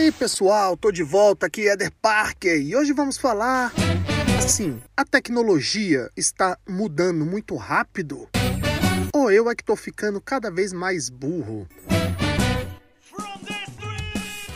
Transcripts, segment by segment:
aí, pessoal, tô de volta aqui, Eder Parker, e hoje vamos falar assim: a tecnologia está mudando muito rápido? Ou eu é que tô ficando cada vez mais burro?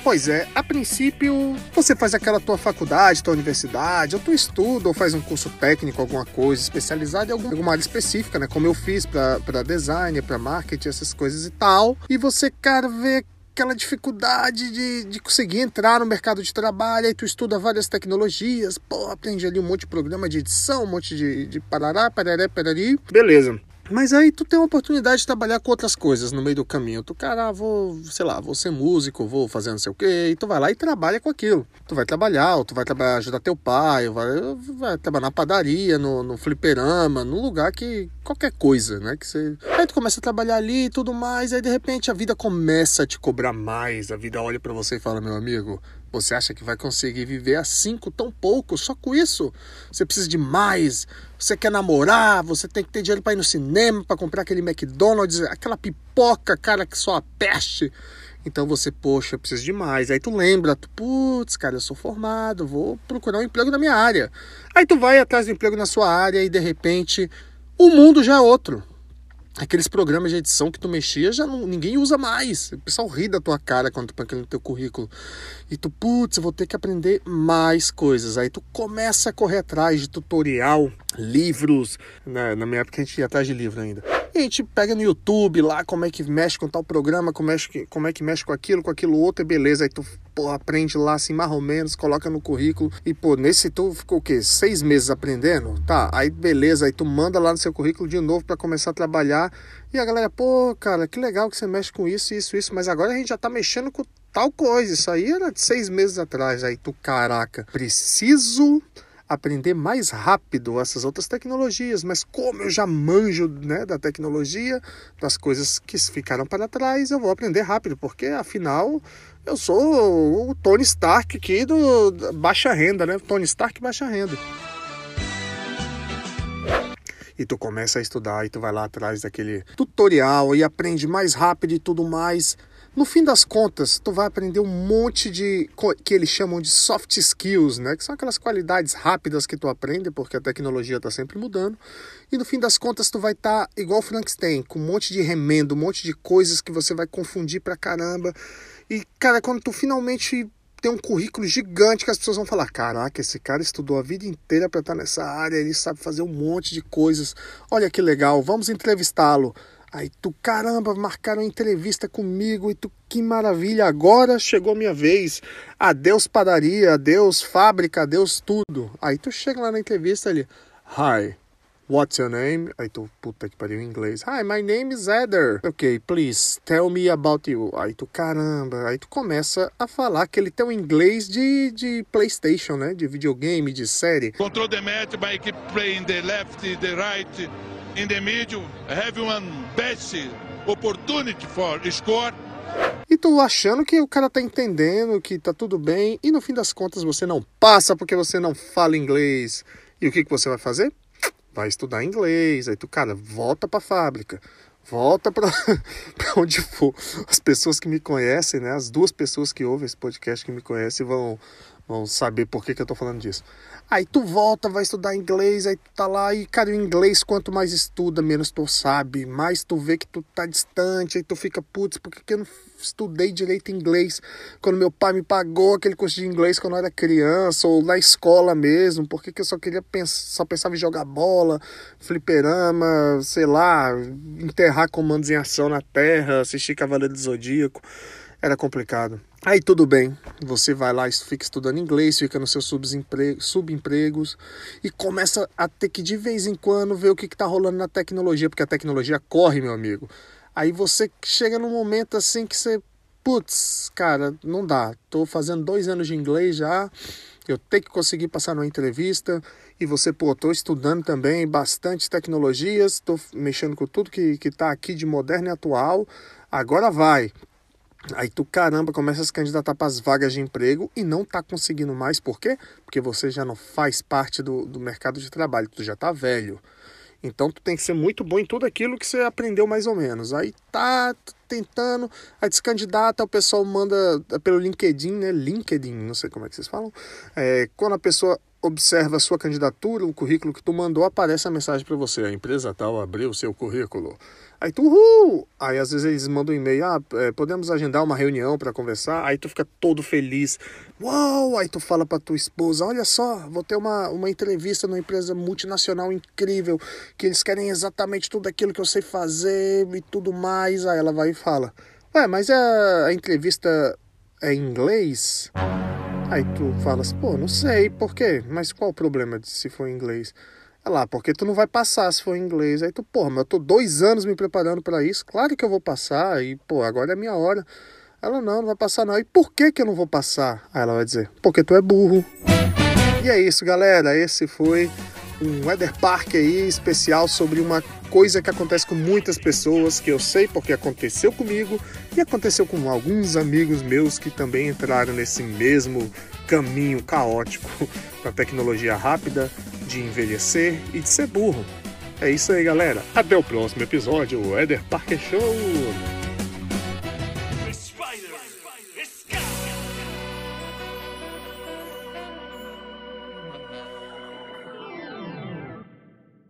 Pois é, a princípio você faz aquela tua faculdade, tua universidade, ou tu estuda, ou faz um curso técnico, alguma coisa especializada em alguma área específica, né? Como eu fiz para design, para marketing, essas coisas e tal. E você, cara, vê aquela dificuldade de, de conseguir entrar no mercado de trabalho, aí tu estuda várias tecnologias, pô, aprende ali um monte de programa de edição, um monte de, de parará, pararé, parari. Beleza. Mas aí tu tem uma oportunidade de trabalhar com outras coisas no meio do caminho. Tu, cara, ah, vou, sei lá, vou ser músico, vou fazer não sei o quê. E tu vai lá e trabalha com aquilo. Tu vai trabalhar, ou tu vai trabalhar, ajudar teu pai, vai, vai trabalhar na padaria, no, no fliperama, num lugar que. qualquer coisa, né? Que você. Aí tu começa a trabalhar ali e tudo mais, aí de repente a vida começa a te cobrar mais. A vida olha para você e fala, meu amigo, você acha que vai conseguir viver assim com tão pouco? Só com isso? Você precisa de mais. Você quer namorar, você tem que ter dinheiro para ir no cinema, para comprar aquele McDonald's, aquela pipoca, cara, que só a peste. Então você, poxa, precisa de mais. Aí tu lembra, tu, putz, cara, eu sou formado, vou procurar um emprego na minha área. Aí tu vai atrás do emprego na sua área e de repente o mundo já é outro aqueles programas de edição que tu mexia já não, ninguém usa mais. O pessoal ri da tua cara quando tu põe aquilo no teu currículo. E tu, putz, vou ter que aprender mais coisas. Aí tu começa a correr atrás de tutorial, livros. Na minha época a gente ia atrás de livro ainda. E a gente pega no YouTube lá como é que mexe com tal programa, como é que, como é que mexe com aquilo, com aquilo outro, e beleza. Aí tu pô, aprende lá assim, mais ou menos, coloca no currículo. E, pô, nesse tu ficou o quê? Seis meses aprendendo? Tá, aí beleza, aí tu manda lá no seu currículo de novo para começar a trabalhar. E a galera, pô, cara, que legal que você mexe com isso, isso, isso, mas agora a gente já tá mexendo com tal coisa. Isso aí era de seis meses atrás. Aí tu, caraca, preciso aprender mais rápido essas outras tecnologias, mas como eu já manjo né, da tecnologia, das coisas que ficaram para trás, eu vou aprender rápido, porque afinal eu sou o Tony Stark aqui do baixa renda, né? Tony Stark baixa renda. E tu começa a estudar e tu vai lá atrás daquele tutorial e aprende mais rápido e tudo mais. No fim das contas, tu vai aprender um monte de que eles chamam de soft skills, né? Que são aquelas qualidades rápidas que tu aprende, porque a tecnologia está sempre mudando. E no fim das contas, tu vai estar tá igual o Frankenstein, com um monte de remendo, um monte de coisas que você vai confundir pra caramba. E, cara, quando tu finalmente tem um currículo gigante que as pessoas vão falar: caraca, esse cara estudou a vida inteira para estar nessa área, ele sabe fazer um monte de coisas. Olha que legal, vamos entrevistá-lo. Aí tu, caramba, marcaram entrevista comigo e tu, que maravilha, agora chegou minha vez. Adeus padaria, adeus fábrica, adeus tudo. Aí tu chega lá na entrevista ali, hi, what's your name? Aí tu, puta que pariu em inglês. Hi, my name is Eder. Ok, please, tell me about you. Aí tu, caramba, aí tu começa a falar aquele teu inglês de, de Playstation, né? De videogame, de série. Control the match by keep playing the left, the right in the middle, have one best opportunity for score. E tu achando que o cara tá entendendo, que tá tudo bem, e no fim das contas você não passa porque você não fala inglês. E o que, que você vai fazer? Vai estudar inglês. Aí tu, cara, volta pra fábrica. Volta para onde for. As pessoas que me conhecem, né? As duas pessoas que ouvem esse podcast que me conhecem vão, vão saber por que, que eu tô falando disso. Aí tu volta, vai estudar inglês, aí tu tá lá e, cara, o inglês, quanto mais estuda, menos tu sabe, mais tu vê que tu tá distante, aí tu fica, putz, por que, que eu não estudei direito inglês quando meu pai me pagou aquele curso de inglês quando eu era criança, ou na escola mesmo, por que, que eu só queria pensar, só pensava em jogar bola, fliperama, sei lá, enterrar comandos em ação na terra, assistir Cavaleiro do Zodíaco era complicado. Aí tudo bem, você vai lá, fica estudando inglês, fica nos seus subempregos e começa a ter que de vez em quando ver o que está rolando na tecnologia, porque a tecnologia corre, meu amigo. Aí você chega num momento assim que você, putz, cara, não dá. Tô fazendo dois anos de inglês já, eu tenho que conseguir passar numa entrevista e você, pô, tô estudando também bastante tecnologias, tô mexendo com tudo que, que tá aqui de moderno e atual. Agora vai. Aí tu, caramba, começa a se candidatar para as vagas de emprego e não tá conseguindo mais. Por quê? Porque você já não faz parte do, do mercado de trabalho, tu já tá velho. Então tu tem que ser muito bom em tudo aquilo que você aprendeu mais ou menos. Aí tá tentando, aí se candidata, o pessoal manda pelo LinkedIn, né? LinkedIn, não sei como é que vocês falam. É, quando a pessoa observa a sua candidatura, o currículo que tu mandou, aparece a mensagem para você. A empresa tal abriu o seu currículo. Aí tu, uhul! Aí às vezes eles mandam um e-mail, ah, é, podemos agendar uma reunião para conversar. Aí tu fica todo feliz. Uau! Aí tu fala para tua esposa, olha só, vou ter uma, uma entrevista numa empresa multinacional incrível, que eles querem exatamente tudo aquilo que eu sei fazer e tudo mais. Aí ela vai e fala, ué, mas a, a entrevista é em inglês? Aí tu falas, pô, não sei, por quê? Mas qual o problema de se for em inglês? É lá, porque tu não vai passar se for em inglês. Aí tu, pô, mas eu tô dois anos me preparando para isso, claro que eu vou passar, e, pô, agora é a minha hora. Ela, não, não vai passar não. E por que que eu não vou passar? Aí ela vai dizer, porque tu é burro. E é isso, galera. Esse foi um Weather Park aí especial sobre uma coisa que acontece com muitas pessoas, que eu sei porque aconteceu comigo e aconteceu com alguns amigos meus que também entraram nesse mesmo caminho caótico para tecnologia rápida, de envelhecer e de ser burro. É isso aí, galera. Até o próximo episódio, Weather Park Show!